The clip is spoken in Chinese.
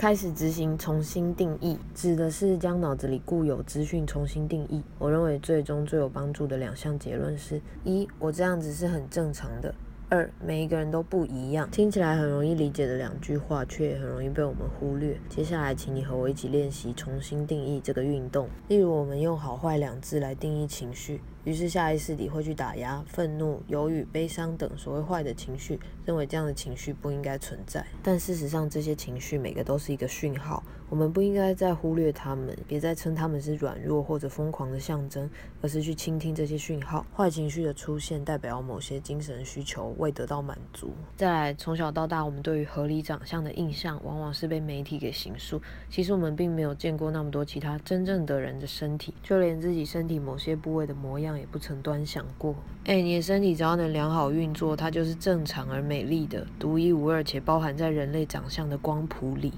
开始执行重新定义，指的是将脑子里固有资讯重新定义。我认为最终最有帮助的两项结论是：一，我这样子是很正常的。二，每一个人都不一样，听起来很容易理解的两句话，却很容易被我们忽略。接下来，请你和我一起练习重新定义这个运动。例如，我们用“好坏”两字来定义情绪。于是下意识里会去打压愤怒、忧郁、悲伤等所谓坏的情绪，认为这样的情绪不应该存在。但事实上，这些情绪每个都是一个讯号，我们不应该再忽略他们，别再称他们是软弱或者疯狂的象征，而是去倾听这些讯号。坏情绪的出现代表某些精神需求未得到满足。再来，从小到大，我们对于合理长相的印象，往往是被媒体给形塑。其实我们并没有见过那么多其他真正的人的身体，就连自己身体某些部位的模样。也不曾端详过。哎，你的身体只要能良好运作，它就是正常而美丽的，独一无二且包含在人类长相的光谱里。